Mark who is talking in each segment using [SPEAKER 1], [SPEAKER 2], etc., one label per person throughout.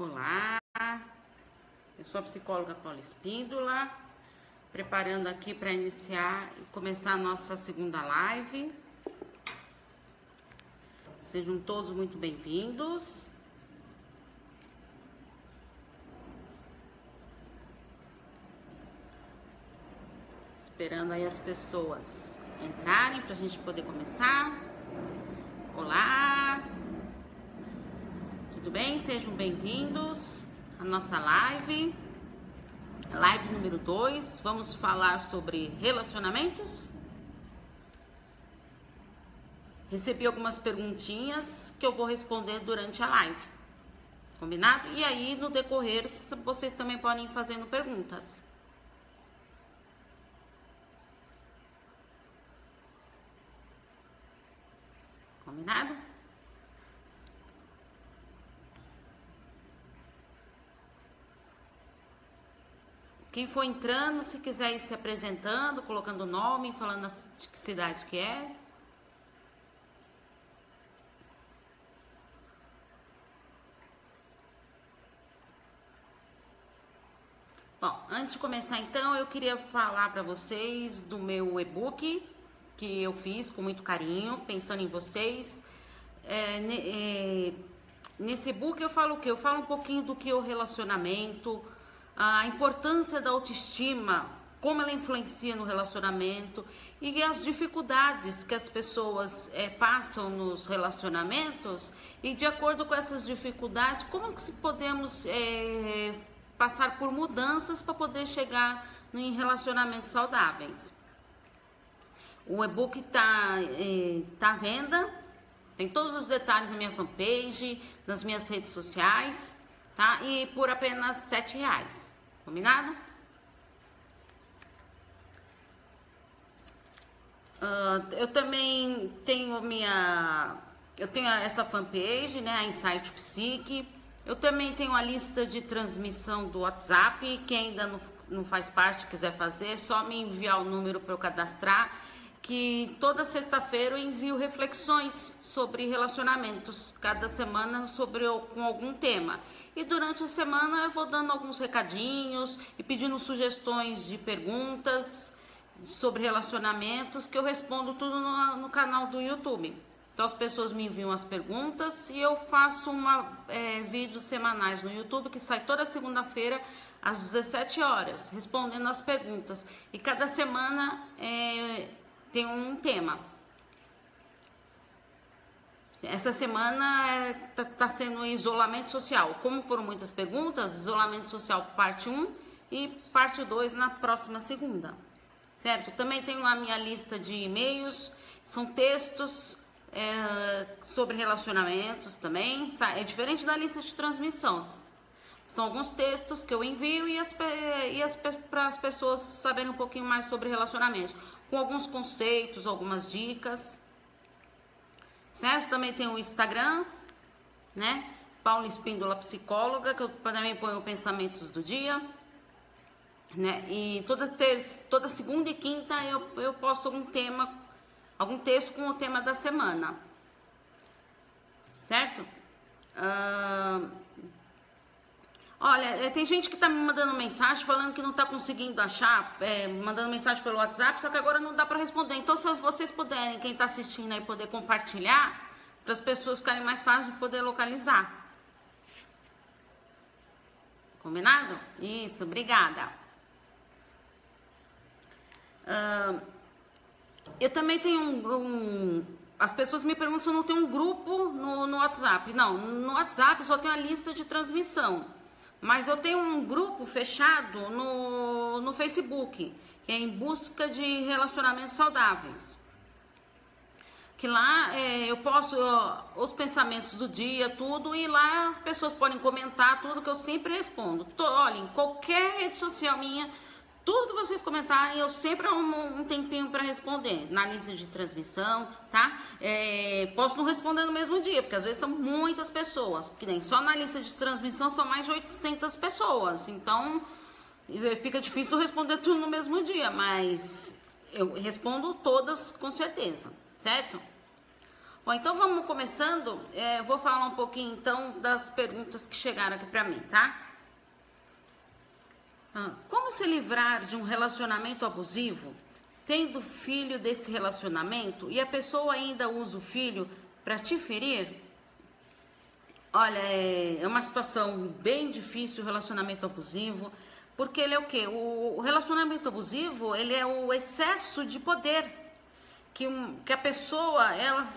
[SPEAKER 1] Olá, eu sou a psicóloga Paula Espíndola, preparando aqui para iniciar e começar a nossa segunda live. Sejam todos muito bem-vindos. Esperando aí as pessoas entrarem para a gente poder começar. Olá! Tudo bem? Sejam bem-vindos à nossa live. Live número 2. Vamos falar sobre relacionamentos. Recebi algumas perguntinhas que eu vou responder durante a live. Combinado? E aí, no decorrer, vocês também podem ir fazendo perguntas. Combinado? Quem for entrando, se quiser ir se apresentando, colocando o nome, falando de que cidade que é. Bom, antes de começar então, eu queria falar para vocês do meu e-book que eu fiz com muito carinho, pensando em vocês. É, é, nesse e-book eu falo o quê? Eu falo um pouquinho do que é o relacionamento, a importância da autoestima, como ela influencia no relacionamento e as dificuldades que as pessoas é, passam nos relacionamentos e de acordo com essas dificuldades, como que podemos é, passar por mudanças para poder chegar em relacionamentos saudáveis. O e-book está é, tá à venda, tem todos os detalhes na minha fanpage, nas minhas redes sociais, tá? E por apenas sete reais. Combinado? Uh, eu também tenho minha. Eu tenho essa fanpage, né? A Insight Psique. Eu também tenho a lista de transmissão do WhatsApp. Quem ainda não, não faz parte, quiser fazer, é só me enviar o número para eu cadastrar. Que toda sexta-feira eu envio reflexões sobre relacionamentos, cada semana sobre com algum tema. E durante a semana eu vou dando alguns recadinhos e pedindo sugestões de perguntas sobre relacionamentos que eu respondo tudo no, no canal do YouTube. Então as pessoas me enviam as perguntas e eu faço uma é, vídeos semanais no YouTube que sai toda segunda-feira às 17 horas, respondendo as perguntas. E cada semana é, tem um tema. Essa semana está é, tá sendo isolamento social. Como foram muitas perguntas, isolamento social parte 1 e parte 2 na próxima segunda. Certo? Também tenho a minha lista de e-mails, são textos é, sobre relacionamentos também. Tá? É diferente da lista de transmissão. São alguns textos que eu envio e, as, e as, para as pessoas saberem um pouquinho mais sobre relacionamentos, com alguns conceitos, algumas dicas certo? Também tem o Instagram, né? Paula Espíndola Psicóloga, que eu também ponho pensamentos do dia, né? E toda terça, toda segunda e quinta eu, eu posto algum tema, algum texto com o tema da semana, certo? Uh, Olha, é, tem gente que tá me mandando mensagem falando que não tá conseguindo achar, é, mandando mensagem pelo WhatsApp, só que agora não dá para responder. Então, se vocês puderem, quem tá assistindo aí, poder compartilhar, para as pessoas ficarem mais fáceis de poder localizar. Combinado? Isso, obrigada. Uh, eu também tenho um, um, As pessoas me perguntam se eu não tenho um grupo no, no WhatsApp. Não, no WhatsApp só tem a lista de transmissão. Mas eu tenho um grupo fechado no, no Facebook, que é em busca de relacionamentos saudáveis. Que lá é, eu posto ó, os pensamentos do dia, tudo, e lá as pessoas podem comentar tudo que eu sempre respondo. Tô, olha, em qualquer rede social minha, tudo que vocês comentarem, eu sempre arrumo um tempinho para responder na lista de transmissão, tá? É, posso não responder no mesmo dia, porque às vezes são muitas pessoas, que nem só na lista de transmissão são mais de 800 pessoas, então fica difícil responder tudo no mesmo dia, mas eu respondo todas com certeza, certo? Bom, então vamos começando. É, vou falar um pouquinho então das perguntas que chegaram aqui para mim, tá? Ah, como se livrar de um relacionamento abusivo, tendo filho desse relacionamento e a pessoa ainda usa o filho para te ferir? Olha, é, é uma situação bem difícil o relacionamento abusivo, porque ele é o quê? O relacionamento abusivo, ele é o excesso de poder que, que a pessoa, ela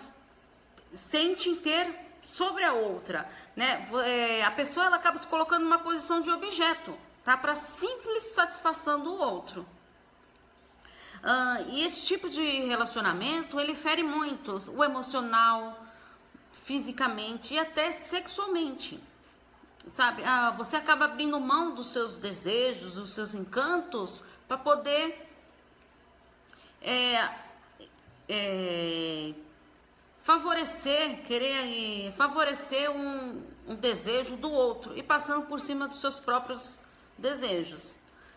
[SPEAKER 1] sente ter sobre a outra, né? É, a pessoa, ela acaba se colocando numa posição de objeto, tá? Para simples satisfação do outro. Uh, e esse tipo de relacionamento, ele fere muito o emocional, fisicamente e até sexualmente. Sabe, ah, você acaba abrindo mão dos seus desejos, dos seus encantos, para poder é, é, favorecer, querer favorecer um, um desejo do outro e passando por cima dos seus próprios desejos,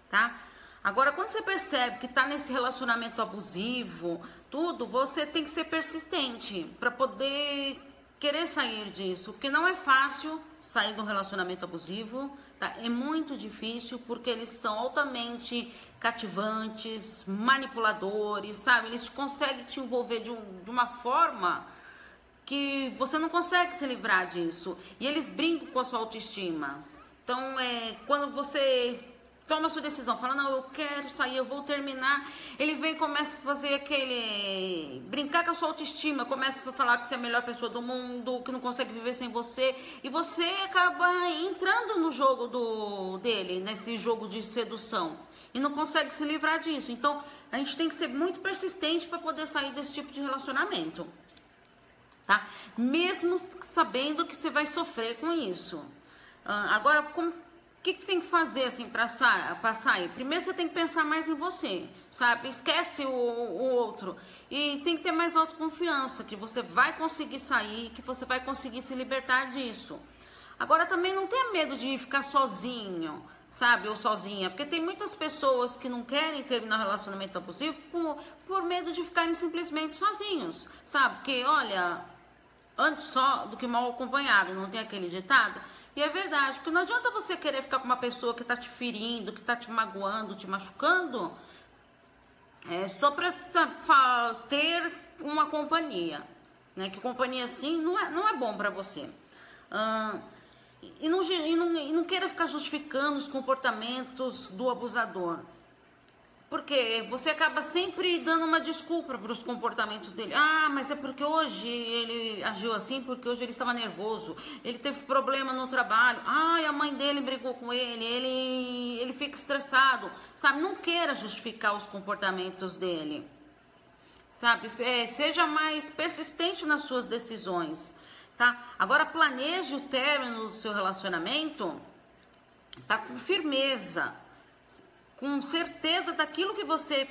[SPEAKER 1] tá? Agora, quando você percebe que está nesse relacionamento abusivo, tudo, você tem que ser persistente para poder querer sair disso, porque não é fácil sair de um relacionamento abusivo, tá? É muito difícil porque eles são altamente cativantes, manipuladores, sabe? Eles conseguem te envolver de, um, de uma forma que você não consegue se livrar disso. E eles brincam com a sua autoestima. Então, é, quando você toma sua decisão, fala, não, eu quero sair, eu vou terminar. Ele vem e começa a fazer aquele. brincar com a sua autoestima, começa a falar que você é a melhor pessoa do mundo, que não consegue viver sem você. E você acaba entrando no jogo do dele, nesse jogo de sedução. E não consegue se livrar disso. Então, a gente tem que ser muito persistente para poder sair desse tipo de relacionamento. Tá? Mesmo sabendo que você vai sofrer com isso. Uh, agora, como que, que tem que fazer assim para sa sair? Primeiro você tem que pensar mais em você, sabe? Esquece o, o, outro. E tem que ter mais autoconfiança, que você vai conseguir sair, que você vai conseguir se libertar disso. Agora também não tenha medo de ficar sozinho, sabe? Ou sozinha. Porque tem muitas pessoas que não querem terminar um relacionamento abusivo por, por medo de ficarem simplesmente sozinhos, sabe? Porque, olha, antes só do que mal acompanhado, não tem aquele ditado? E é verdade, porque não adianta você querer ficar com uma pessoa que está te ferindo, que está te magoando, te machucando, é, só para ter uma companhia. Né? Que companhia assim não é, não é bom para você. Ah, e, não, e, não, e não queira ficar justificando os comportamentos do abusador. Porque você acaba sempre dando uma desculpa para os comportamentos dele. Ah, mas é porque hoje ele agiu assim, porque hoje ele estava nervoso, ele teve problema no trabalho. Ah, a mãe dele brigou com ele, ele, ele fica estressado. Sabe, não queira justificar os comportamentos dele. Sabe, é, seja mais persistente nas suas decisões, tá? Agora planeje o término do seu relacionamento, tá com firmeza com certeza daquilo que você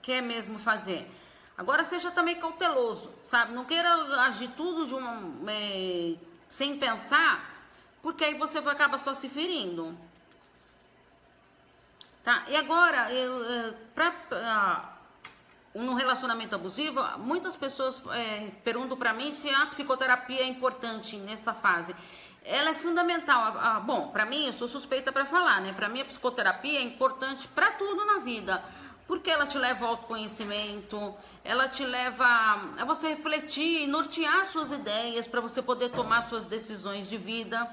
[SPEAKER 1] quer mesmo fazer. Agora seja também cauteloso, sabe? Não queira agir tudo de uma, é, sem pensar, porque aí você vai acabar só se ferindo. Tá? E agora, eu, é, pra, no relacionamento abusivo, muitas pessoas é, perguntam para mim se a psicoterapia é importante nessa fase ela é fundamental. Ah, bom, para mim, eu sou suspeita para falar, né? Para mim, a psicoterapia é importante para tudo na vida. Porque ela te leva ao autoconhecimento, ela te leva a você refletir, nortear suas ideias para você poder tomar suas decisões de vida,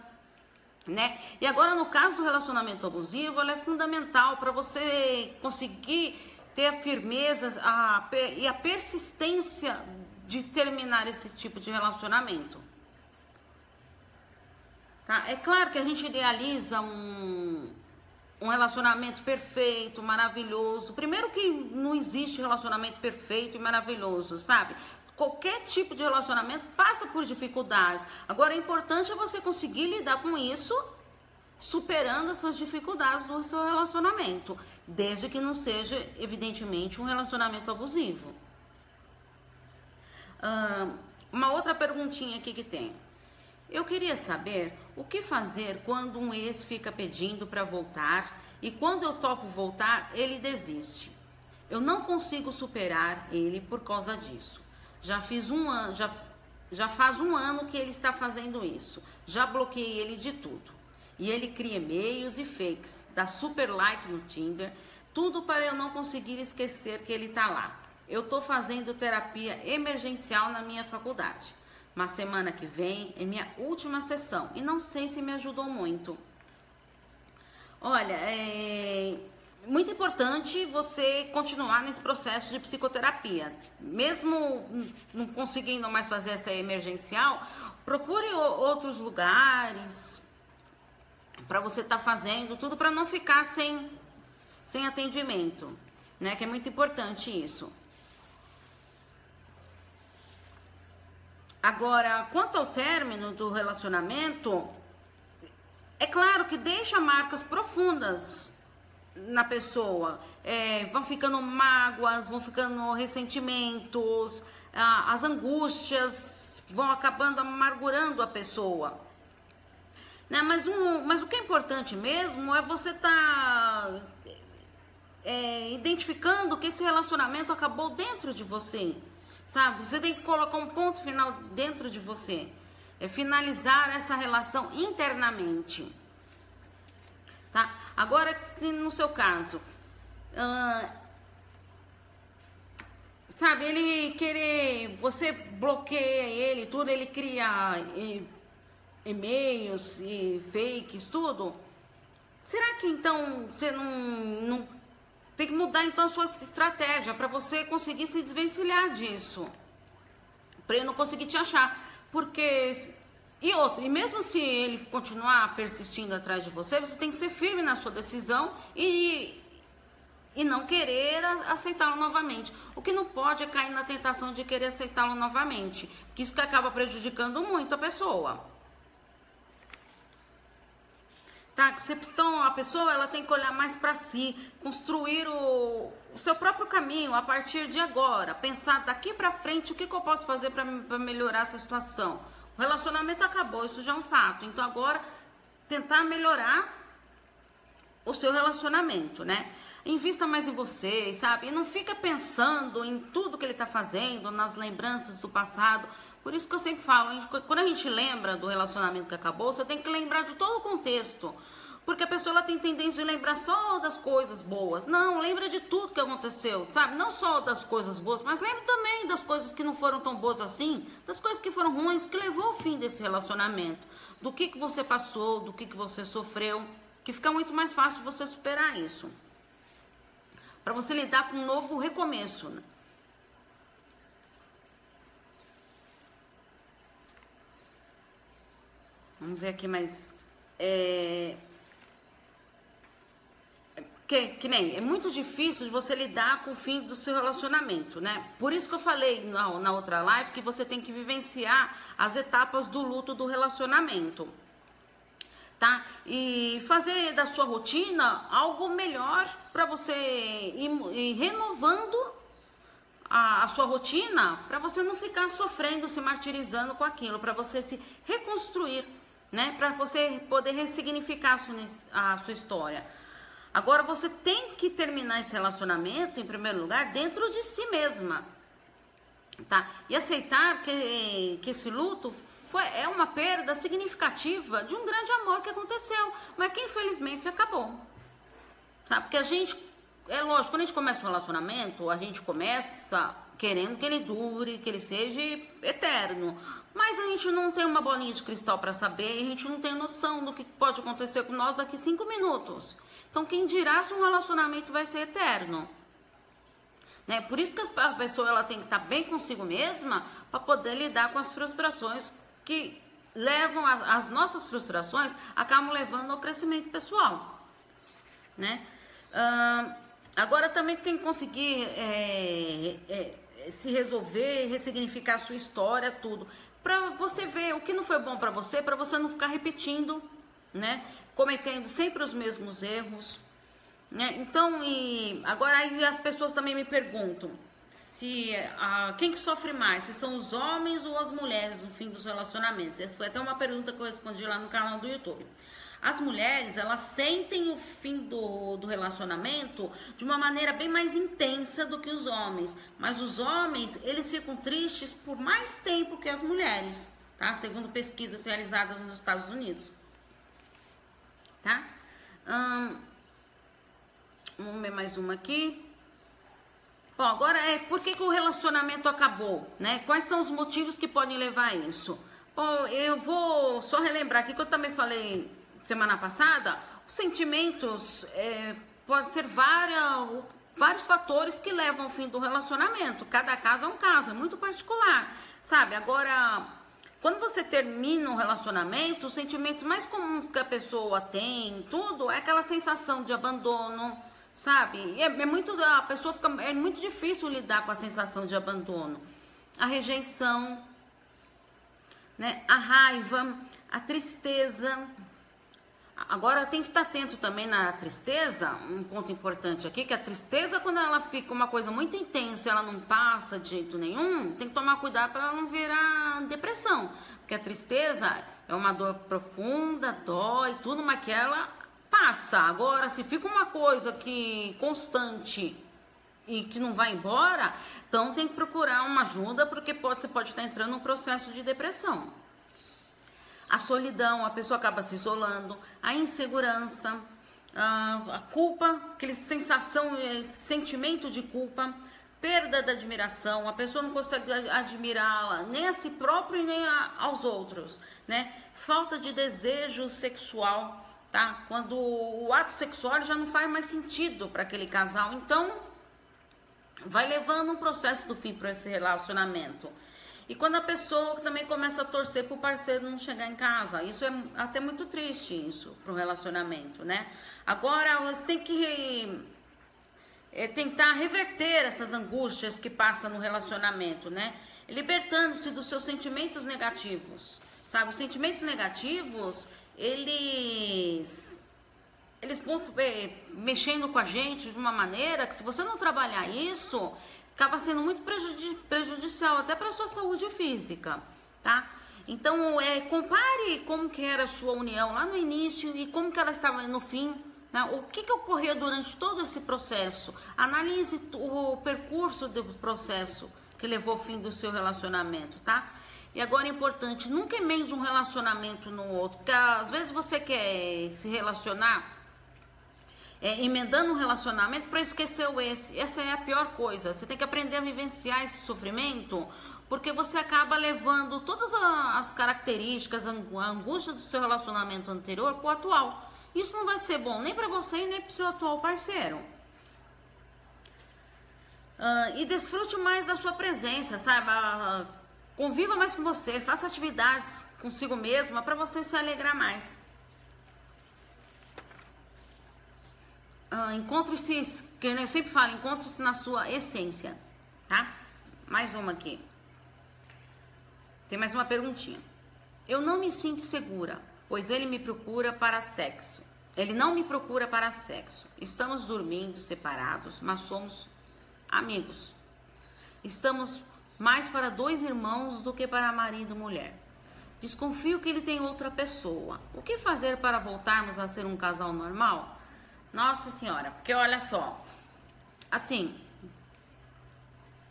[SPEAKER 1] né? E agora, no caso do relacionamento abusivo, ela é fundamental para você conseguir ter a firmeza a, e a persistência de terminar esse tipo de relacionamento. Tá? É claro que a gente idealiza um, um relacionamento perfeito, maravilhoso. Primeiro que não existe relacionamento perfeito e maravilhoso, sabe? Qualquer tipo de relacionamento passa por dificuldades. Agora, o importante é você conseguir lidar com isso, superando essas dificuldades do seu relacionamento, desde que não seja, evidentemente, um relacionamento abusivo. Uma outra perguntinha aqui que tem. Eu queria saber o que fazer quando um ex fica pedindo para voltar e quando eu topo voltar, ele desiste. Eu não consigo superar ele por causa disso. Já fiz um ano, já já faz um ano que ele está fazendo isso. Já bloqueei ele de tudo. E ele cria e-mails e fakes, dá super like no Tinder, tudo para eu não conseguir esquecer que ele está lá. Eu estou fazendo terapia emergencial na minha faculdade. Mas semana que vem é minha última sessão e não sei se me ajudou muito. Olha, é muito importante você continuar nesse processo de psicoterapia. Mesmo não conseguindo mais fazer essa emergencial, procure outros lugares para você estar tá fazendo tudo para não ficar sem, sem atendimento, né? Que é muito importante isso. Agora, quanto ao término do relacionamento, é claro que deixa marcas profundas na pessoa. É, vão ficando mágoas, vão ficando ressentimentos, as angústias vão acabando amargurando a pessoa. Né? Mas, um, mas o que é importante mesmo é você estar tá, é, identificando que esse relacionamento acabou dentro de você. Sabe? Você tem que colocar um ponto final dentro de você. É finalizar essa relação internamente. Tá? Agora, no seu caso, uh, sabe, ele querer, você bloqueia ele, tudo, ele cria e-mails e fakes, tudo. Será que então você não, não tem que mudar então a sua estratégia para você conseguir se desvencilhar disso? Para ele não conseguir te achar, porque e outro, e mesmo se ele continuar persistindo atrás de você, você tem que ser firme na sua decisão e, e não querer aceitá-lo novamente. O que não pode é cair na tentação de querer aceitá-lo novamente, porque isso que acaba prejudicando muito a pessoa. Tá? Então a pessoa ela tem que olhar mais para si, construir o, o, seu próprio caminho a partir de agora, pensar daqui para frente o que, que eu posso fazer para melhorar essa situação. O relacionamento acabou, isso já é um fato. Então agora tentar melhorar o seu relacionamento, né? Invista mais em você, sabe? E não fica pensando em tudo que ele está fazendo, nas lembranças do passado. Por isso que eu sempre falo, quando a gente lembra do relacionamento que acabou, você tem que lembrar de todo o contexto. Porque a pessoa ela tem tendência de lembrar só das coisas boas. Não, lembra de tudo que aconteceu, sabe? Não só das coisas boas, mas lembra também das coisas que não foram tão boas assim, das coisas que foram ruins, que levou ao fim desse relacionamento. Do que, que você passou, do que, que você sofreu, que fica muito mais fácil você superar isso. Para você lidar com um novo recomeço. Né? Vamos ver aqui mais. É, que, que nem, é muito difícil de você lidar com o fim do seu relacionamento, né? Por isso que eu falei na, na outra live que você tem que vivenciar as etapas do luto do relacionamento, tá? E fazer da sua rotina algo melhor para você ir, ir renovando a, a, sua rotina para você não ficar sofrendo, se martirizando com aquilo, para você se reconstruir, né? Para você poder ressignificar a sua, a sua história. Agora você tem que terminar esse relacionamento, em primeiro lugar, dentro de si mesma. Tá? E aceitar que, que esse luto foi, é uma perda significativa de um grande amor que aconteceu, mas que infelizmente acabou. Sabe? Porque a gente, é lógico, quando a gente começa um relacionamento, a gente começa querendo que ele dure, que ele seja eterno. Mas a gente não tem uma bolinha de cristal para saber, a gente não tem noção do que pode acontecer com nós daqui cinco minutos. Então, quem dirá se um relacionamento vai ser eterno? Né? Por isso que a pessoa ela tem que estar bem consigo mesma para poder lidar com as frustrações que levam a, as nossas frustrações acabam levando ao crescimento pessoal, né? Uh, agora também tem que conseguir é, é, se resolver, ressignificar a sua história, tudo, para você ver o que não foi bom para você, para você não ficar repetindo, né? cometendo sempre os mesmos erros. Né? Então, e agora aí as pessoas também me perguntam se a, quem que sofre mais, se são os homens ou as mulheres no fim dos relacionamentos. Essa foi até uma pergunta que eu respondi lá no canal do YouTube. As mulheres, elas sentem o fim do, do relacionamento de uma maneira bem mais intensa do que os homens. Mas os homens, eles ficam tristes por mais tempo que as mulheres, tá? Segundo pesquisas realizadas nos Estados Unidos. Tá? Hum, vamos ver mais uma aqui. Bom, agora é por que, que o relacionamento acabou, né? Quais são os motivos que podem levar a isso? Bom, eu vou só relembrar aqui que eu também falei semana passada, os sentimentos é, podem ser várias, vários fatores que levam ao fim do relacionamento. Cada caso é um caso, é muito particular, sabe? Agora, quando você termina um relacionamento, os sentimentos mais comuns que a pessoa tem, tudo, é aquela sensação de abandono, sabe? É, é muito a pessoa fica é muito difícil lidar com a sensação de abandono, a rejeição, né? A raiva, a tristeza, Agora tem que estar atento também na tristeza, um ponto importante aqui, que a tristeza, quando ela fica uma coisa muito intensa, ela não passa de jeito nenhum, tem que tomar cuidado para ela não virar depressão. Porque a tristeza é uma dor profunda, dói, tudo, mas que ela passa. Agora, se fica uma coisa que constante e que não vai embora, então tem que procurar uma ajuda, porque pode, você pode estar entrando num processo de depressão a solidão, a pessoa acaba se isolando, a insegurança, a culpa, aquele sensação, esse sentimento de culpa, perda da admiração, a pessoa não consegue admirá-la nem a si próprio e nem a, aos outros, né? Falta de desejo sexual, tá? Quando o ato sexual já não faz mais sentido para aquele casal, então vai levando um processo do fim para esse relacionamento. E quando a pessoa também começa a torcer para o parceiro não chegar em casa, isso é até muito triste isso para o relacionamento, né? Agora você tem que é, tentar reverter essas angústias que passam no relacionamento, né? Libertando-se dos seus sentimentos negativos, sabe? Os sentimentos negativos, eles eles é, mexendo com a gente de uma maneira que se você não trabalhar isso, acaba sendo muito prejudicial até para a sua saúde física, tá? Então, é, compare como que era a sua união lá no início e como que ela estava no fim, né? O que, que ocorreu durante todo esse processo? Analise o percurso do processo que levou ao fim do seu relacionamento, tá? E agora é importante, nunca emende um relacionamento no outro, porque às vezes você quer se relacionar é, emendando um relacionamento para esquecer o esse. Essa é a pior coisa. Você tem que aprender a vivenciar esse sofrimento, porque você acaba levando todas as características, a angústia do seu relacionamento anterior para o atual. Isso não vai ser bom nem para você e nem para o seu atual parceiro. Uh, e desfrute mais da sua presença, sabe? Uh, conviva mais com você, faça atividades consigo mesma para você se alegrar mais. Uh, encontre-se, que eu sempre falo, encontre-se na sua essência, tá? Mais uma aqui. Tem mais uma perguntinha. Eu não me sinto segura, pois ele me procura para sexo. Ele não me procura para sexo. Estamos dormindo separados, mas somos amigos. Estamos mais para dois irmãos do que para marido e mulher. Desconfio que ele tem outra pessoa. O que fazer para voltarmos a ser um casal normal? Nossa senhora, porque olha só, assim,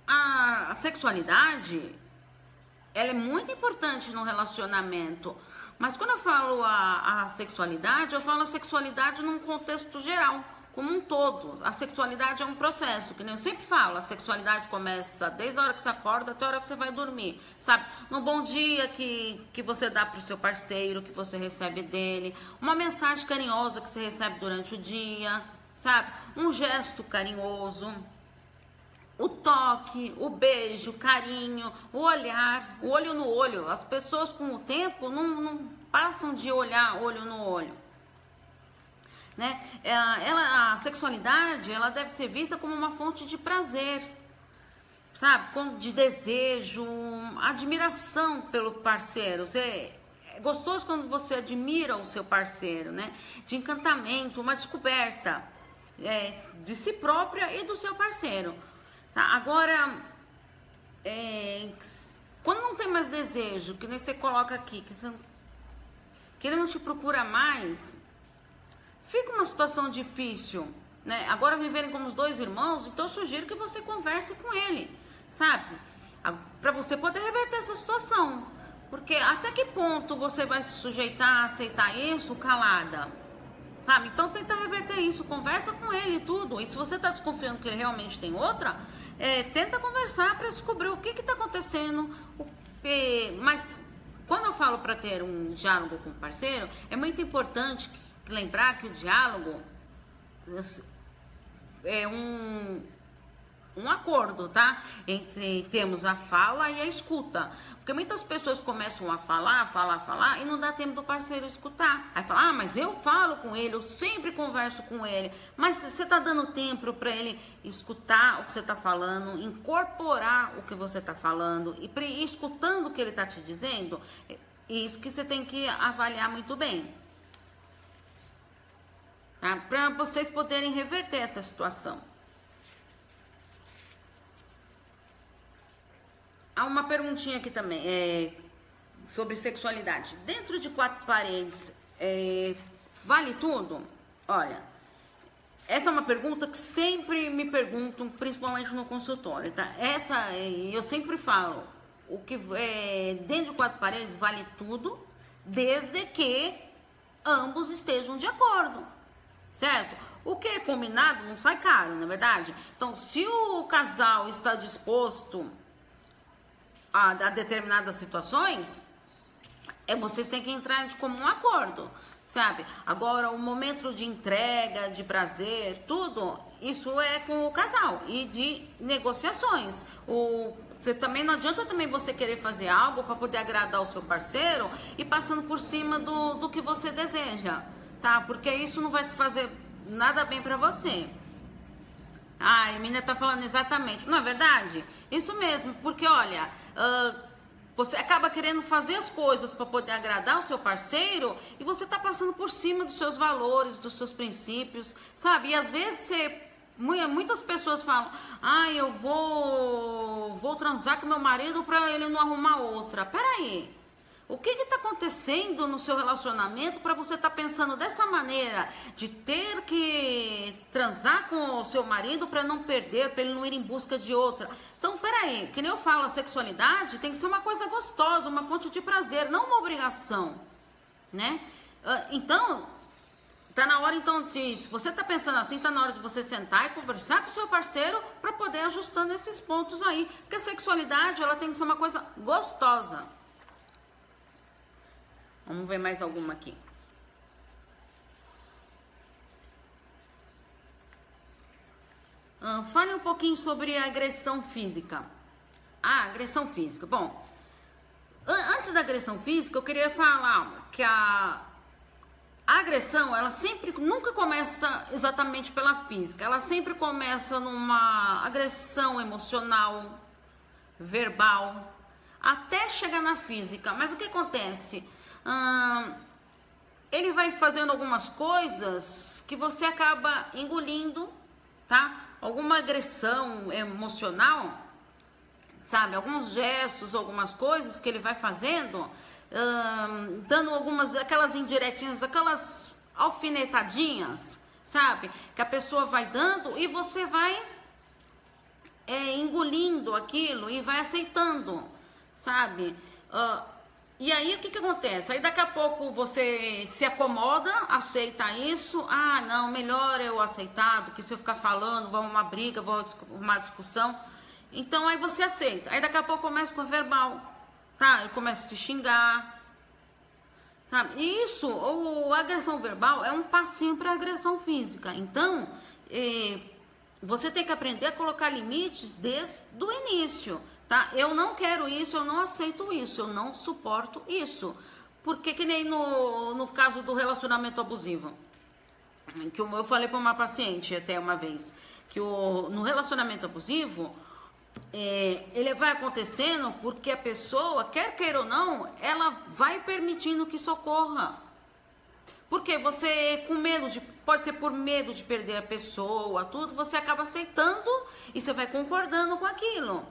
[SPEAKER 1] a, sexualidade, ela é muito importante no relacionamento. Mas quando eu falo a, a sexualidade, eu falo a sexualidade num contexto geral como um todo. A sexualidade é um processo, que nem eu sempre falo, a sexualidade começa desde a hora que você acorda até a hora que você vai dormir, sabe? No bom dia que, que você dá para o seu parceiro, que você recebe dele, uma mensagem carinhosa que você recebe durante o dia, sabe? Um gesto carinhoso, o toque, o beijo, o carinho, o olhar, o olho no olho. As pessoas com o tempo não, não passam de olhar olho no olho né? É, ela, a sexualidade, ela deve ser vista como uma fonte de prazer, sabe? De desejo, admiração pelo parceiro. Você, é gostoso quando você admira o seu parceiro, né? De encantamento, uma descoberta é, de si própria e do seu parceiro. Tá? Agora, é, quando não tem mais desejo, que nem você coloca aqui, que você que ele não te procura mais, fica uma situação difícil, né? Agora viverem como os dois irmãos, então eu sugiro que você converse com ele, sabe? Para você poder reverter essa situação. Porque até que ponto você vai se sujeitar a aceitar isso calada? Sabe? Então tenta reverter isso, conversa com ele e tudo. E se você está desconfiando que ele realmente tem outra, é, tenta conversar para descobrir o que está acontecendo. O, é, mas quando eu falo para ter um diálogo com o parceiro, é muito importante lembrar que o diálogo é um, um acordo, tá? Entre temos a fala e a escuta. Porque muitas pessoas começam a falar, falar, falar e não dá tempo do parceiro escutar. Aí fala, ah, mas eu falo com ele, eu sempre converso com ele. Mas você está dando tempo para ele escutar o que você está falando, incorporar o que você está falando e escutando o que ele está te dizendo? É isso que você tem que avaliar muito bem. Tá? Para vocês poderem reverter essa situação. Há uma perguntinha aqui também é, sobre sexualidade. Dentro de quatro paredes, é, vale tudo? Olha, essa é uma pergunta que sempre me perguntam, principalmente no consultório, tá? Essa, eu sempre falo, o que é, dentro de quatro paredes vale tudo, desde que ambos estejam de acordo, certo? O que é combinado não sai caro, na é verdade? Então, se o casal está disposto a, a determinadas situações, é vocês têm que entrar de comum acordo, sabe? Agora, o momento de entrega, de prazer, tudo, isso é com o casal e de negociações. O você também não adianta também você querer fazer algo para poder agradar o seu parceiro e passando por cima do, do que você deseja, tá? Porque isso não vai te fazer nada bem para você. Ah, a menina tá falando exatamente. Não é verdade? Isso mesmo, porque olha, uh, você acaba querendo fazer as coisas para poder agradar o seu parceiro e você tá passando por cima dos seus valores, dos seus princípios, sabe? E às vezes você Muitas pessoas falam, ah, eu vou, vou transar com meu marido para ele não arrumar outra. Peraí, o que está acontecendo no seu relacionamento para você estar tá pensando dessa maneira, de ter que transar com o seu marido para não perder, para ele não ir em busca de outra? Então, peraí, que nem eu falo, a sexualidade tem que ser uma coisa gostosa, uma fonte de prazer, não uma obrigação, né? Ah, então, tá na hora então de, se você tá pensando assim, tá na hora de você sentar e conversar com o seu parceiro para poder ajustando esses pontos aí, porque a sexualidade ela tem que ser uma coisa gostosa. Vamos ver mais alguma aqui. Uh, fale um pouquinho sobre a agressão física. Ah, agressão física. Bom, antes da agressão física, eu queria falar que a, a agressão, ela sempre, nunca começa exatamente pela física. Ela sempre começa numa agressão emocional, verbal, até chegar na física. Mas o que acontece? Ele vai fazendo algumas coisas que você acaba engolindo, tá? Alguma agressão emocional, sabe? Alguns gestos, algumas coisas que ele vai fazendo, dando algumas, aquelas indiretinhas, aquelas alfinetadinhas, sabe? Que a pessoa vai dando e você vai é, engolindo aquilo e vai aceitando, sabe? Uh, e aí o que, que acontece? Aí daqui a pouco você se acomoda, aceita isso. Ah, não, melhor eu aceitar do que se eu ficar falando, vou uma briga, vou uma discussão. Então aí você aceita. Aí daqui a pouco começa com a verbal, tá? Ele começa a te xingar. Tá? E isso, ou agressão verbal, é um passinho para agressão física. Então, eh, você tem que aprender a colocar limites desde o início tá? Eu não quero isso, eu não aceito isso, eu não suporto isso. Porque que nem no, no caso do relacionamento abusivo, que eu falei para uma paciente até uma vez, que o, no relacionamento abusivo, é, ele vai acontecendo porque a pessoa, quer queira ou não, ela vai permitindo que socorra. Porque você, com medo de, pode ser por medo de perder a pessoa, tudo, você acaba aceitando e você vai concordando com aquilo.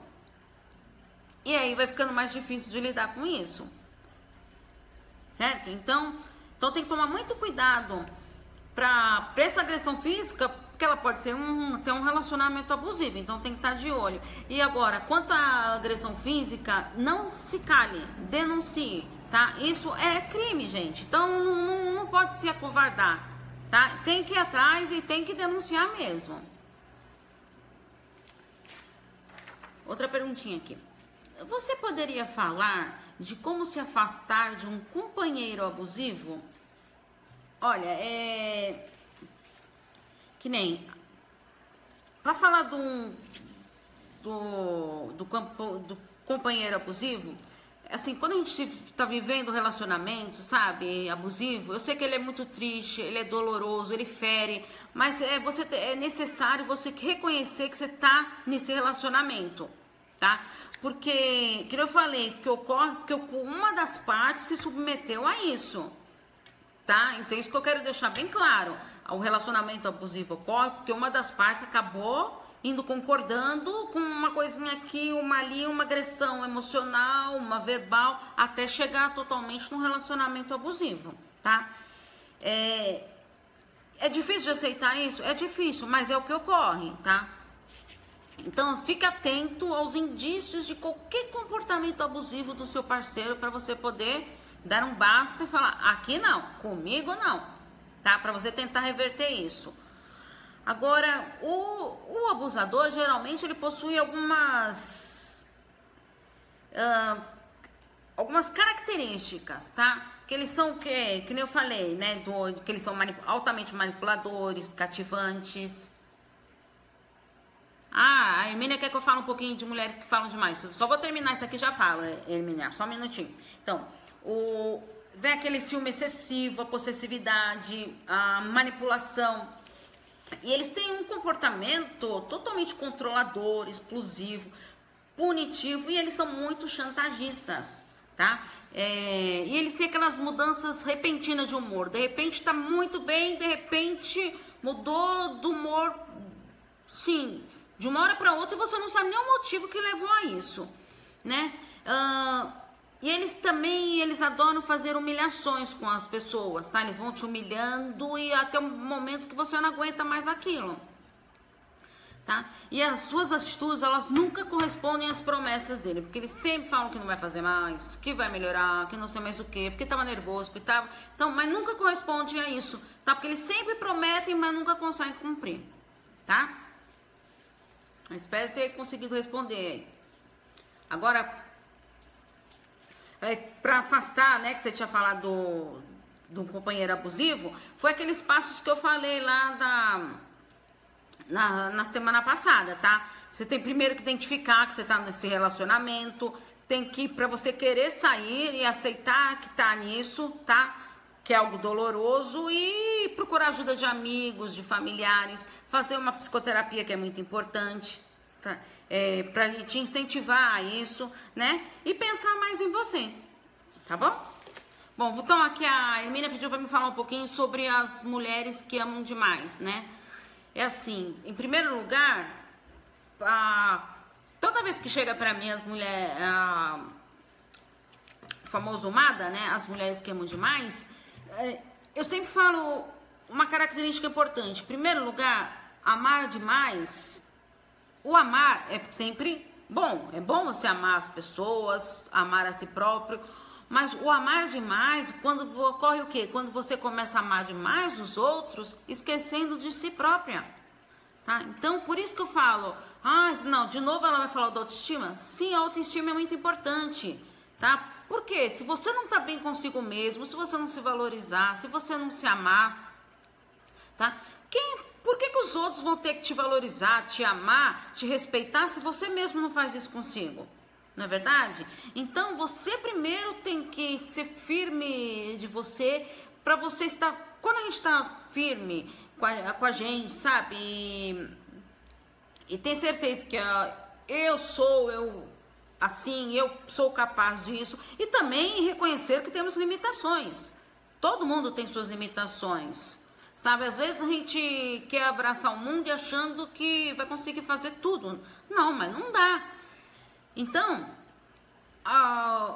[SPEAKER 1] E aí vai ficando mais difícil de lidar com isso. Certo? Então, Então tem que tomar muito cuidado para essa agressão física, porque ela pode ser um, ter um relacionamento abusivo, então tem que estar de olho. E agora, quanto à agressão física, não se cale, denuncie, tá? Isso é crime, gente. Então não, não pode se acovardar, tá? Tem que ir atrás e tem que denunciar mesmo. Outra perguntinha aqui. Você poderia falar de como se afastar de um companheiro abusivo? Olha, é. Que nem. Para falar do, do, do, campo, do companheiro abusivo, assim, quando a gente está vivendo um relacionamento, sabe, abusivo, eu sei que ele é muito triste, ele é doloroso, ele fere, mas é, você, é necessário você reconhecer que você está nesse relacionamento tá? Porque, que eu falei, que ocorre que uma das partes se submeteu a isso, tá? Então, isso que eu quero deixar bem claro. O relacionamento abusivo ocorre porque uma das partes acabou indo concordando com uma coisinha aqui, uma ali, uma agressão emocional, uma verbal, até chegar totalmente num relacionamento abusivo, tá? É, é difícil de aceitar isso? É difícil, mas é o que ocorre, tá? Então, fique atento aos indícios de qualquer comportamento abusivo do seu parceiro para você poder dar um basta e falar: aqui não, comigo não, tá? Para você tentar reverter isso. Agora, o, o abusador geralmente ele possui algumas uh, algumas características, tá? Que eles são que, que nem eu falei, né? Do, que eles são manip altamente manipuladores, cativantes ah, a Hermínia quer que eu fale um pouquinho de mulheres que falam demais. Só vou terminar isso aqui já fala, Hermínia, só um minutinho. Então, o, vem aquele ciúme excessivo, a possessividade, a manipulação. E eles têm um comportamento totalmente controlador, explosivo, punitivo e eles são muito chantagistas, tá? É, e eles têm aquelas mudanças repentinas de humor. De repente tá muito bem, de repente mudou do humor, sim, de uma hora para outra você não sabe nem o motivo que levou a isso, né? Uh, e eles também, eles adoram fazer humilhações com as pessoas, tá? Eles vão te humilhando e até o momento que você não aguenta mais aquilo. Tá? E as suas atitudes, elas nunca correspondem às promessas dele, porque eles sempre falam que não vai fazer mais, que vai melhorar, que não sei mais o que, porque estava nervoso, porque tava... Então, mas nunca corresponde a isso, tá? Porque eles sempre prometem, mas nunca conseguem cumprir, tá? Espero ter conseguido responder. Agora, é, para afastar, né, que você tinha falado do, companheiro abusivo, foi aqueles passos que eu falei lá da, na, na semana passada, tá? Você tem primeiro que identificar que você está nesse relacionamento, tem que, para você querer sair e aceitar que tá nisso, tá? Que é algo doloroso e procurar ajuda de amigos, de familiares, fazer uma psicoterapia que é muito importante, tá? É, para te incentivar a isso, né? E pensar mais em você, tá bom? Bom, então aqui a Hermínia pediu para me falar um pouquinho sobre as mulheres que amam demais, né? É assim, em primeiro lugar, a, toda vez que chega para mim as mulheres, a, famoso Mada, né? As mulheres que amam demais, é, eu sempre falo uma característica importante. Em primeiro lugar, amar demais o amar é sempre bom. É bom você amar as pessoas, amar a si próprio. Mas o amar demais, quando ocorre o quê? Quando você começa a amar demais os outros, esquecendo de si própria. Tá? Então, por isso que eu falo, ah, não, de novo ela vai falar da autoestima? Sim, a autoestima é muito importante, tá? Porque se você não tá bem consigo mesmo, se você não se valorizar, se você não se amar, tá? Quem por que, que os outros vão ter que te valorizar, te amar, te respeitar se você mesmo não faz isso consigo? Não é verdade? Então você primeiro tem que ser firme de você para você estar. Quando a gente está firme com a, com a, gente, sabe? E, e ter certeza que uh, eu sou, eu assim, eu sou capaz disso. E também reconhecer que temos limitações. Todo mundo tem suas limitações. Sabe, às vezes a gente quer abraçar o mundo achando que vai conseguir fazer tudo. Não, mas não dá. Então,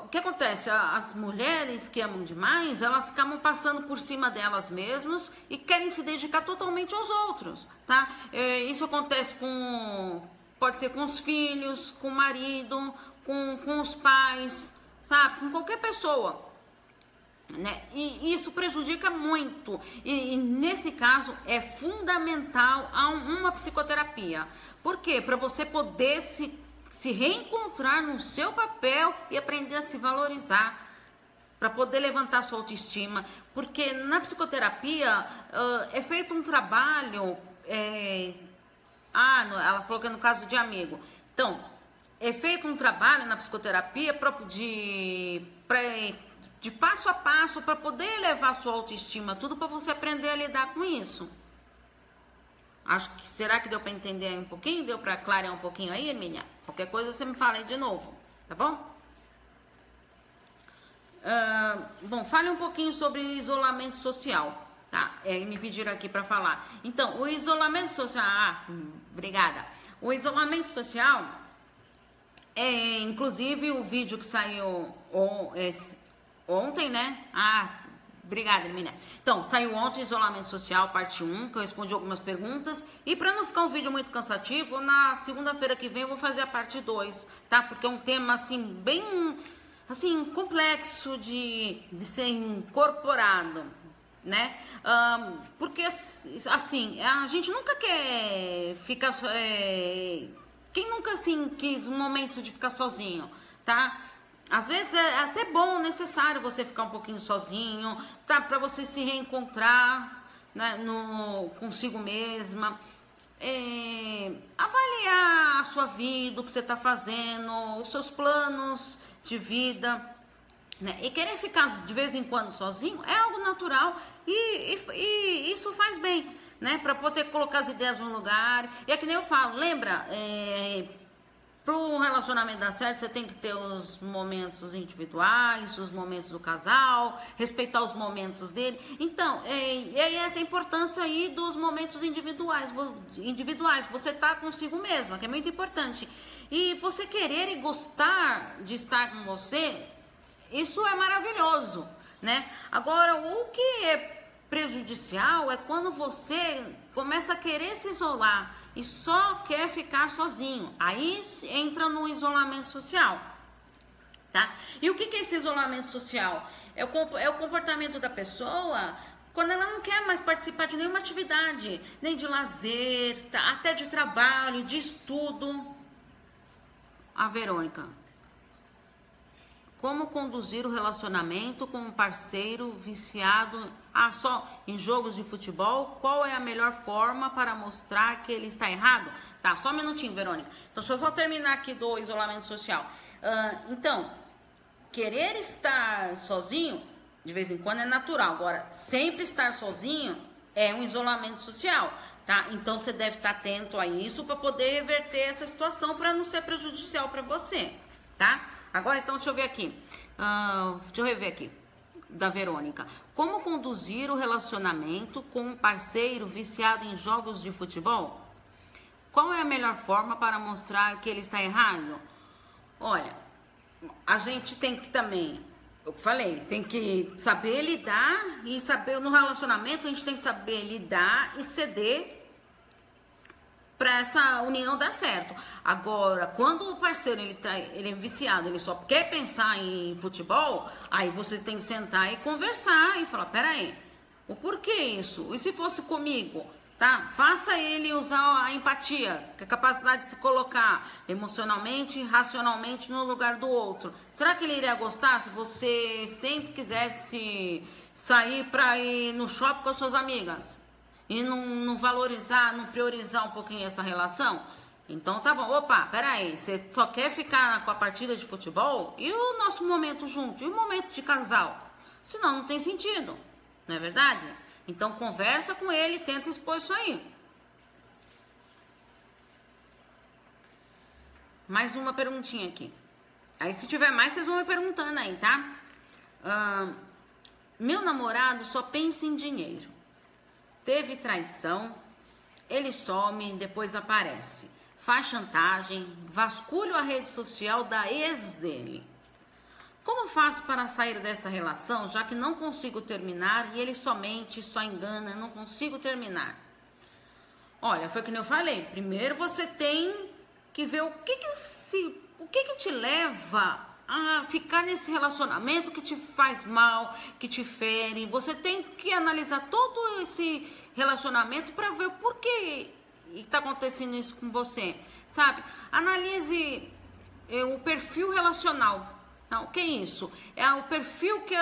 [SPEAKER 1] o que acontece? As mulheres que amam demais, elas acabam passando por cima delas mesmas e querem se dedicar totalmente aos outros, tá? É, isso acontece com, pode ser com os filhos, com o marido, com, com os pais, sabe? Com qualquer pessoa. Né? E isso prejudica muito. E, e, nesse caso é fundamental uma psicoterapia. Por quê? Para você poder se, se reencontrar no seu papel e aprender a se valorizar. Para poder levantar sua autoestima. Porque na psicoterapia uh, é feito um trabalho. É... Ah, ela falou que é no caso de amigo. Então, é feito um trabalho na psicoterapia de. Pra, de passo a passo para poder elevar sua autoestima, tudo para você aprender a lidar com isso. Acho que será que deu para entender um pouquinho? Deu para clarear um pouquinho aí, Emília? Qualquer coisa você me fala aí de novo, tá bom? Uh, bom, fale um pouquinho sobre isolamento social, tá? É, me pediram aqui para falar. Então, o isolamento social, ah, hum, obrigada. O isolamento social é, inclusive, o vídeo que saiu ontem, né? Ah, obrigada, Hermínia. Então, saiu ontem Isolamento Social, parte 1, que eu respondi algumas perguntas. E para não ficar um vídeo muito cansativo, na segunda-feira que vem eu vou fazer a parte 2, tá? Porque é um tema, assim, bem, assim, complexo de, de ser incorporado, né? Um, porque, assim, a gente nunca quer ficar... É, quem nunca, assim, quis um momento de ficar sozinho, tá? Às vezes é até bom, necessário você ficar um pouquinho sozinho, tá? Para você se reencontrar né, no, consigo mesma. É, avaliar a sua vida, o que você está fazendo, os seus planos de vida. Né? E querer ficar de vez em quando sozinho é algo natural e, e, e isso faz bem, né? Para poder colocar as ideias no lugar. E é que nem eu falo, lembra? É, para um relacionamento dar certo, você tem que ter os momentos individuais, os momentos do casal, respeitar os momentos dele. Então, é, é essa importância aí dos momentos individuais. Individuais, você tá consigo mesma, que é muito importante. E você querer e gostar de estar com você, isso é maravilhoso, né? Agora, o que é prejudicial é quando você começa a querer se isolar e só quer ficar sozinho. Aí entra no isolamento social. Tá? E o que é esse isolamento social? É o, é o comportamento da pessoa quando ela não quer mais participar de nenhuma atividade, nem de lazer, tá? até de trabalho, de estudo. A Verônica. Como conduzir o relacionamento com um parceiro viciado ah, só em jogos de futebol? Qual é a melhor forma para mostrar que ele está errado? Tá, só um minutinho, Verônica. Então, deixa eu só terminar aqui do isolamento social. Uh, então, querer estar sozinho, de vez em quando, é natural. Agora, sempre estar sozinho é um isolamento social, tá? Então, você deve estar atento a isso para poder reverter essa situação para não ser prejudicial para você, tá? Agora, então, deixa eu ver aqui. Uh, deixa eu rever aqui. Da Verônica. Como conduzir o relacionamento com um parceiro viciado em jogos de futebol? Qual é a melhor forma para mostrar que ele está errado? Olha, a gente tem que também, eu falei, tem que saber lidar e saber no relacionamento a gente tem que saber lidar e ceder para essa união dar certo. Agora, quando o parceiro ele tá, ele é viciado, ele só quer pensar em futebol, aí vocês têm que sentar e conversar e falar, peraí, o porquê isso? E se fosse comigo? Tá? Faça ele usar a empatia, é a capacidade de se colocar emocionalmente e racionalmente no lugar do outro. Será que ele iria gostar se você sempre quisesse sair para ir no shopping com as suas amigas? E não, não valorizar, não priorizar um pouquinho essa relação? Então tá bom, opa, peraí, você só quer ficar com a partida de futebol? E o nosso momento junto? E o momento de casal? Senão não tem sentido, não é verdade? Então conversa com ele, tenta expor isso aí. Mais uma perguntinha aqui. Aí se tiver mais, vocês vão me perguntando aí, tá? Meu namorado só pensa em dinheiro teve traição, ele some, depois aparece. Faz chantagem, vasculha a rede social da ex dele. Como faço para sair dessa relação, já que não consigo terminar e ele somente só engana, não consigo terminar? Olha, foi como eu falei. Primeiro você tem que ver o que que se, o que que te leva a ficar nesse relacionamento que te faz mal, que te fere. Você tem que analisar todo esse relacionamento para ver por que está acontecendo isso com você, sabe? Analise é, o perfil relacional. Tá? O que é isso? É o perfil que,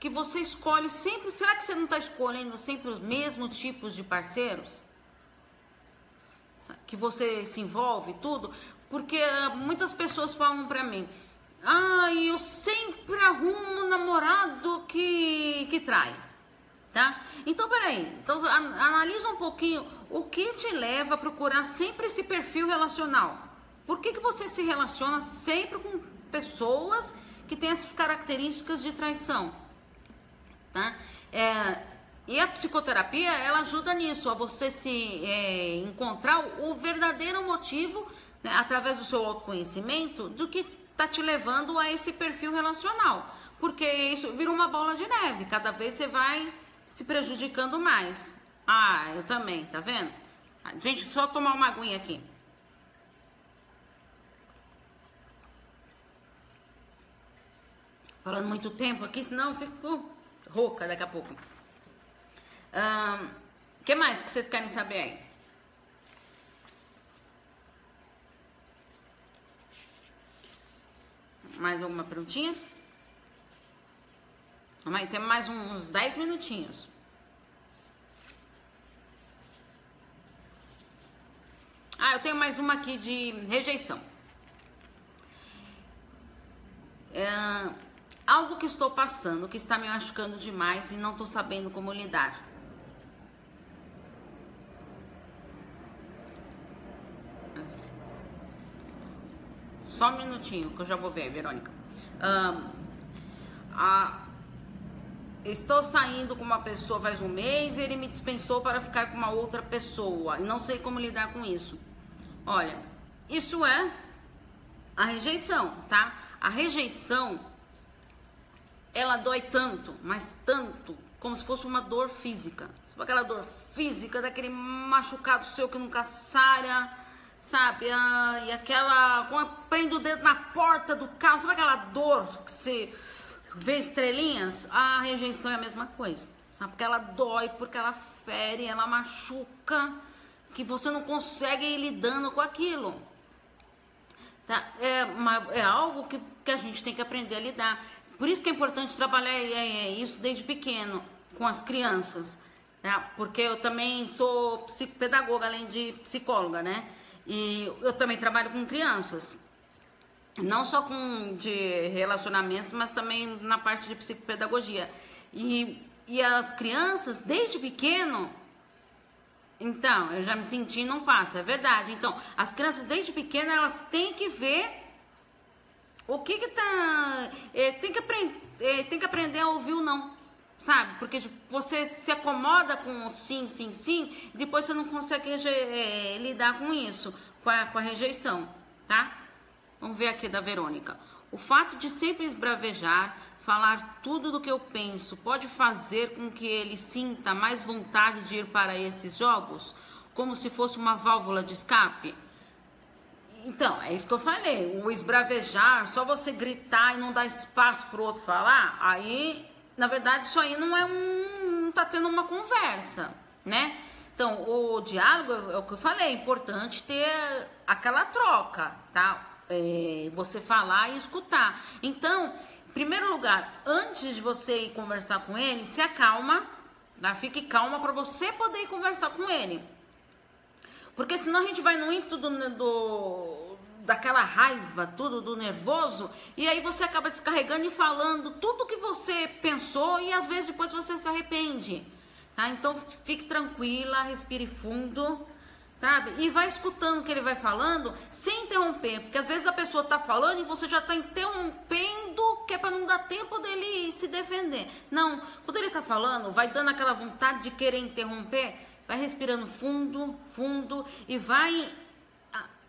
[SPEAKER 1] que você escolhe sempre. Será que você não está escolhendo sempre os mesmos tipos de parceiros? Que você se envolve, tudo? Porque ah, muitas pessoas falam para mim, ah, eu sempre arrumo um namorado que, que trai. Tá? Então, peraí. Então, analisa um pouquinho o que te leva a procurar sempre esse perfil relacional. Por que, que você se relaciona sempre com pessoas que têm essas características de traição? Tá? É, e a psicoterapia, ela ajuda nisso, a você se é, encontrar o verdadeiro motivo, né, através do seu autoconhecimento, do que está te levando a esse perfil relacional. Porque isso vira uma bola de neve, cada vez você vai se prejudicando mais. Ah, eu também, tá vendo? Gente, só tomar uma aguinha aqui. Falando muito tempo aqui, senão eu fico rouca daqui a pouco. O um, que mais que vocês querem saber aí? Mais alguma perguntinha? Mas temos mais uns 10 minutinhos. Ah, eu tenho mais uma aqui de rejeição. É, algo que estou passando, que está me machucando demais e não estou sabendo como lidar. Só um minutinho que eu já vou ver, Verônica. Um, a, estou saindo com uma pessoa faz um mês e ele me dispensou para ficar com uma outra pessoa e não sei como lidar com isso. Olha, isso é a rejeição, tá? A rejeição ela dói tanto, mas tanto, como se fosse uma dor física. Sabe aquela dor física daquele machucado seu que nunca sara? Sabe? Ah, e aquela. Quando prende o dedo na porta do carro, sabe aquela dor que você vê estrelinhas? A rejeição é a mesma coisa, sabe? Porque ela dói, porque ela fere, ela machuca, que você não consegue ir lidando com aquilo. Tá? É, uma, é algo que, que a gente tem que aprender a lidar. Por isso que é importante trabalhar é, é, isso desde pequeno com as crianças. Tá? Porque eu também sou psicopedagoga, além de psicóloga, né? E eu também trabalho com crianças. Não só com de relacionamentos, mas também na parte de psicopedagogia. E, e as crianças, desde pequeno, então, eu já me senti não passa, é verdade. Então, as crianças desde pequena, elas têm que ver o que que tá... É, tem, que aprender, é, tem que aprender a ouvir o não sabe? Porque tipo, você se acomoda com o sim, sim, sim, e depois você não consegue é, lidar com isso, com a, com a rejeição, tá? Vamos ver aqui da Verônica. O fato de sempre esbravejar, falar tudo do que eu penso, pode fazer com que ele sinta mais vontade de ir para esses jogos, como se fosse uma válvula de escape? Então, é isso que eu falei. O esbravejar, só você gritar e não dar espaço para o outro falar, aí na verdade, isso aí não é um. não tá tendo uma conversa, né? Então, o diálogo é o que eu falei, é importante ter aquela troca, tá? É, você falar e escutar. Então, em primeiro lugar, antes de você ir conversar com ele, se acalma, tá? fique calma para você poder ir conversar com ele. Porque senão a gente vai no ímpeto do, do daquela raiva, tudo do nervoso, e aí você acaba descarregando e falando tudo que você pensou e às vezes depois você se arrepende. Tá? Então fique tranquila, respire fundo, sabe? E vai escutando o que ele vai falando sem interromper, porque às vezes a pessoa está falando e você já está interrompendo, que é para não dar tempo dele se defender. Não, quando ele está falando, vai dando aquela vontade de querer interromper, vai respirando fundo, fundo e vai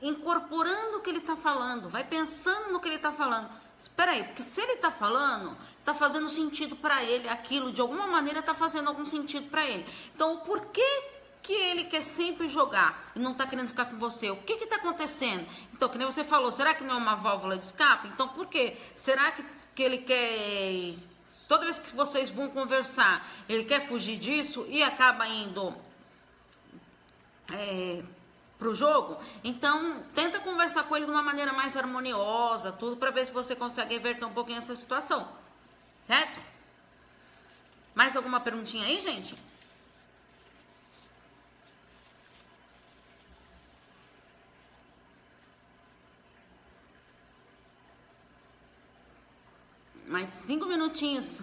[SPEAKER 1] incorporando o que ele está falando, vai pensando no que ele está falando. Espera aí, porque se ele está falando, está fazendo sentido para ele, aquilo de alguma maneira está fazendo algum sentido para ele. Então, o porquê que ele quer sempre jogar e não está querendo ficar com você? O que está acontecendo? Então, que nem você falou, será que não é uma válvula de escape? Então, por quê? Será que, que ele quer. Toda vez que vocês vão conversar, ele quer fugir disso e acaba indo. É, pro jogo. Então, tenta conversar com ele de uma maneira mais harmoniosa, tudo para ver se você consegue reverter um pouquinho essa situação. Certo? Mais alguma perguntinha aí, gente? Mais cinco minutinhos.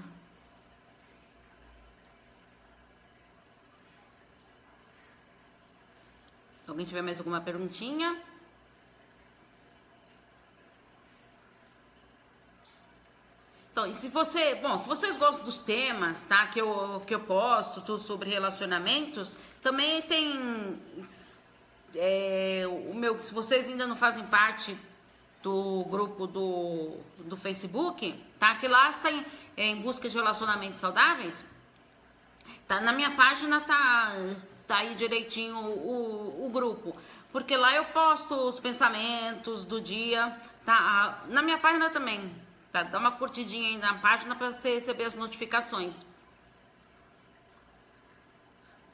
[SPEAKER 1] Se alguém tiver mais alguma perguntinha. Então, e se você, bom, se vocês gostam dos temas, tá, que eu, que eu posto, tudo sobre relacionamentos, também tem é, o meu, se vocês ainda não fazem parte do grupo do, do Facebook, tá, que lá está em, em busca de relacionamentos saudáveis, tá, na minha página tá tá aí direitinho o, o, grupo. Porque lá eu posto os pensamentos do dia, tá? Na minha página também, tá? Dá uma curtidinha aí na página para você receber as notificações.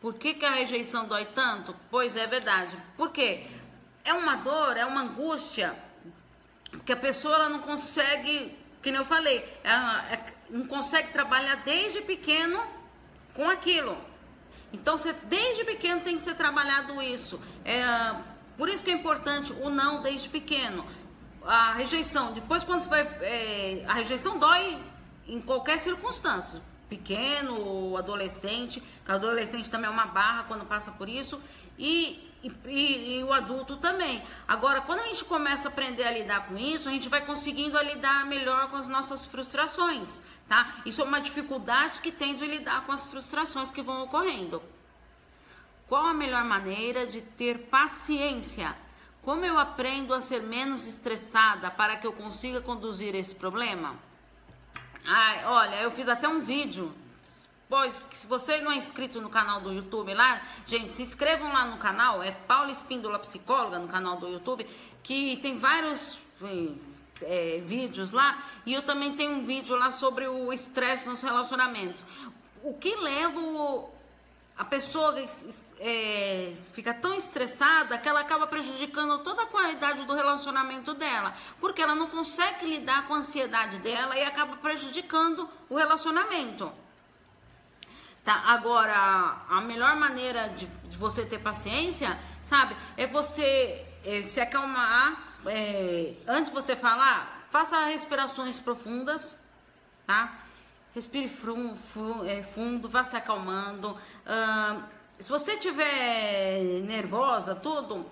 [SPEAKER 1] Por que, que a rejeição dói tanto? Pois é, verdade. Porque é uma dor, é uma angústia que a pessoa não consegue, que nem eu falei, ela é, não consegue trabalhar desde pequeno com aquilo. Então, você, desde pequeno tem que ser trabalhado isso. É, por isso que é importante o não desde pequeno. A rejeição, depois quando você vai. É, a rejeição dói em qualquer circunstância. Pequeno adolescente, adolescente também é uma barra quando passa por isso. E e, e, e, o adulto também. Agora, quando a gente começa a aprender a lidar com isso, a gente vai conseguindo lidar melhor com as nossas frustrações tá? Isso é uma dificuldade que tem de lidar com as frustrações que vão ocorrendo. Qual a melhor maneira de ter paciência? Como eu aprendo a ser menos estressada para que eu consiga conduzir esse problema? Ai, olha, eu fiz até um vídeo. Pois, se você não é inscrito no canal do YouTube lá, gente, se inscrevam lá no canal, é Paula Espíndola Psicóloga no canal do YouTube, que tem vários é, vídeos lá e eu também tenho um vídeo lá sobre o estresse nos relacionamentos. O que leva o, a pessoa é, fica tão estressada que ela acaba prejudicando toda a qualidade do relacionamento dela, porque ela não consegue lidar com a ansiedade dela e acaba prejudicando o relacionamento. Tá, agora, a melhor maneira de, de você ter paciência, sabe, é você é, se acalmar é, antes de você falar, faça respirações profundas, tá? Respire fundo, é, fundo vá se acalmando. Se você estiver nervosa, tudo,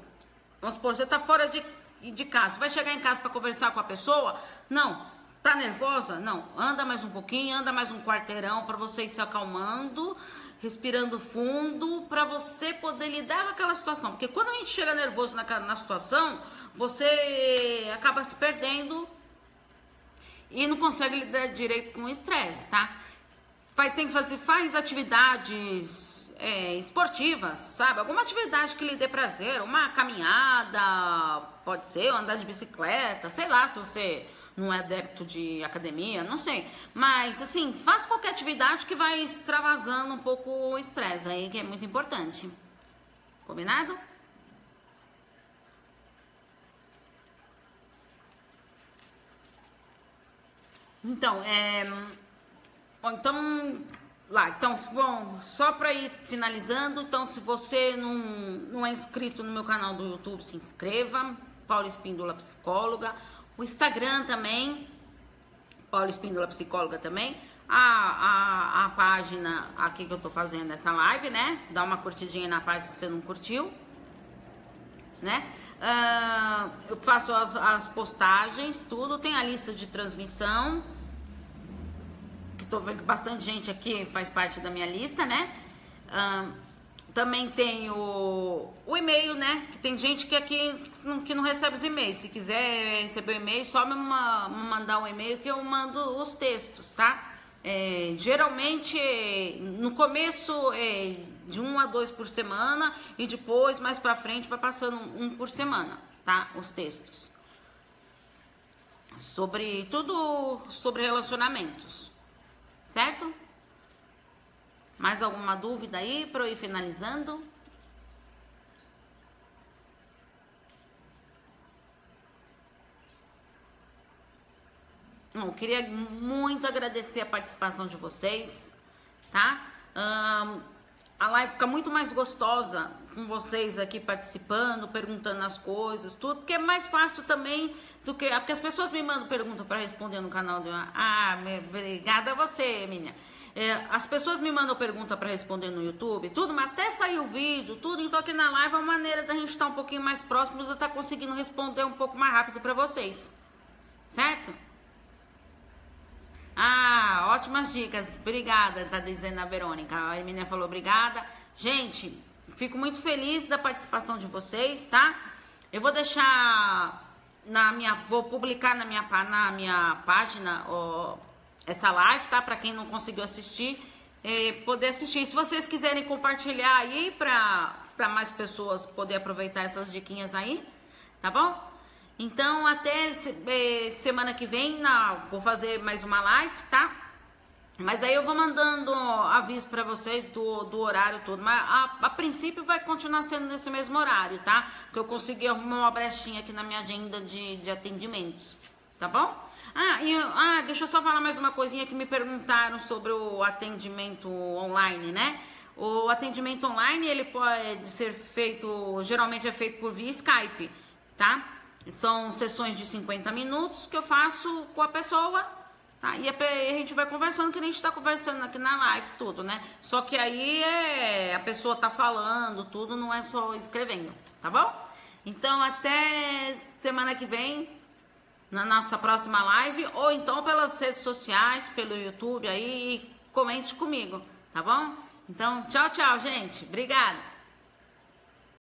[SPEAKER 1] vamos supor, você está fora de, de casa, você vai chegar em casa para conversar com a pessoa? Não. Tá nervosa? Não. Anda mais um pouquinho, anda mais um quarteirão para você ir se acalmando respirando fundo para você poder lidar com aquela situação. Porque quando a gente chega nervoso na, na situação, você acaba se perdendo e não consegue lidar direito com o estresse, tá? Vai ter que fazer, faz atividades é, esportivas, sabe? Alguma atividade que lhe dê prazer, uma caminhada, pode ser, andar de bicicleta, sei lá, se você não é adepto de academia, não sei. Mas, assim, faz qualquer atividade que vai extravasando um pouco o estresse aí, que é muito importante. Combinado? Então, é. Bom, então. Lá, então, bom, só para ir finalizando, então, se você não, não é inscrito no meu canal do YouTube, se inscreva. Paula Espíndola Psicóloga. O Instagram também, Paula Espíndola Psicóloga também. A, a, a página aqui que eu tô fazendo essa live, né? Dá uma curtidinha na página se você não curtiu, né? Uh, eu faço as, as, postagens, tudo. Tem a lista de transmissão. Que tô vendo que bastante gente aqui faz parte da minha lista, né? Uh, também tem o, o e-mail, né? Que tem gente que aqui não, que não recebe os e-mails. Se quiser receber o e-mail, só me mandar um e-mail que eu mando os textos, tá? É, geralmente no começo é de um a dois por semana e depois mais para frente vai passando um por semana, tá? Os textos sobre tudo sobre relacionamentos, certo? Mais alguma dúvida aí para eu ir finalizando? Não, queria muito agradecer a participação de vocês, tá? Um, a live fica muito mais gostosa com vocês aqui participando, perguntando as coisas, tudo, porque é mais fácil também do que. Porque as pessoas me mandam perguntas para responder no canal do. Ah, obrigada a você, minha. É, as pessoas me mandam pergunta para responder no YouTube, tudo, mas até sair o vídeo, tudo, então aqui na live é uma maneira da gente estar um pouquinho mais próximo, eu estar conseguindo responder um pouco mais rápido para vocês. Certo? Ah, ótimas dicas. Obrigada, tá dizendo a Verônica. A Emília falou obrigada. Gente, fico muito feliz da participação de vocês, tá? Eu vou deixar na minha, vou publicar na minha, na minha página essa live, tá? Para quem não conseguiu assistir, é, poder assistir. Se vocês quiserem compartilhar aí para mais pessoas poder aproveitar essas diquinhas aí, tá bom? Então, até é, semana que vem, na, vou fazer mais uma live, tá? Mas aí eu vou mandando aviso para vocês do, do horário todo. Mas a, a, princípio vai continuar sendo nesse mesmo horário, tá? Porque eu consegui arrumar uma brechinha aqui na minha agenda de, de atendimentos, tá bom? Ah, e, ah, deixa eu só falar mais uma coisinha que me perguntaram sobre o atendimento online, né? O atendimento online, ele pode ser feito, geralmente é feito por via Skype, tá? São sessões de 50 minutos que eu faço com a pessoa, tá? E a gente vai conversando, que a gente está conversando aqui na live, tudo, né? Só que aí é, a pessoa tá falando, tudo, não é só escrevendo, tá bom? Então, até semana que vem, na nossa próxima live ou então pelas redes sociais, pelo YouTube aí, comente comigo, tá bom? Então, tchau, tchau, gente. Obrigada.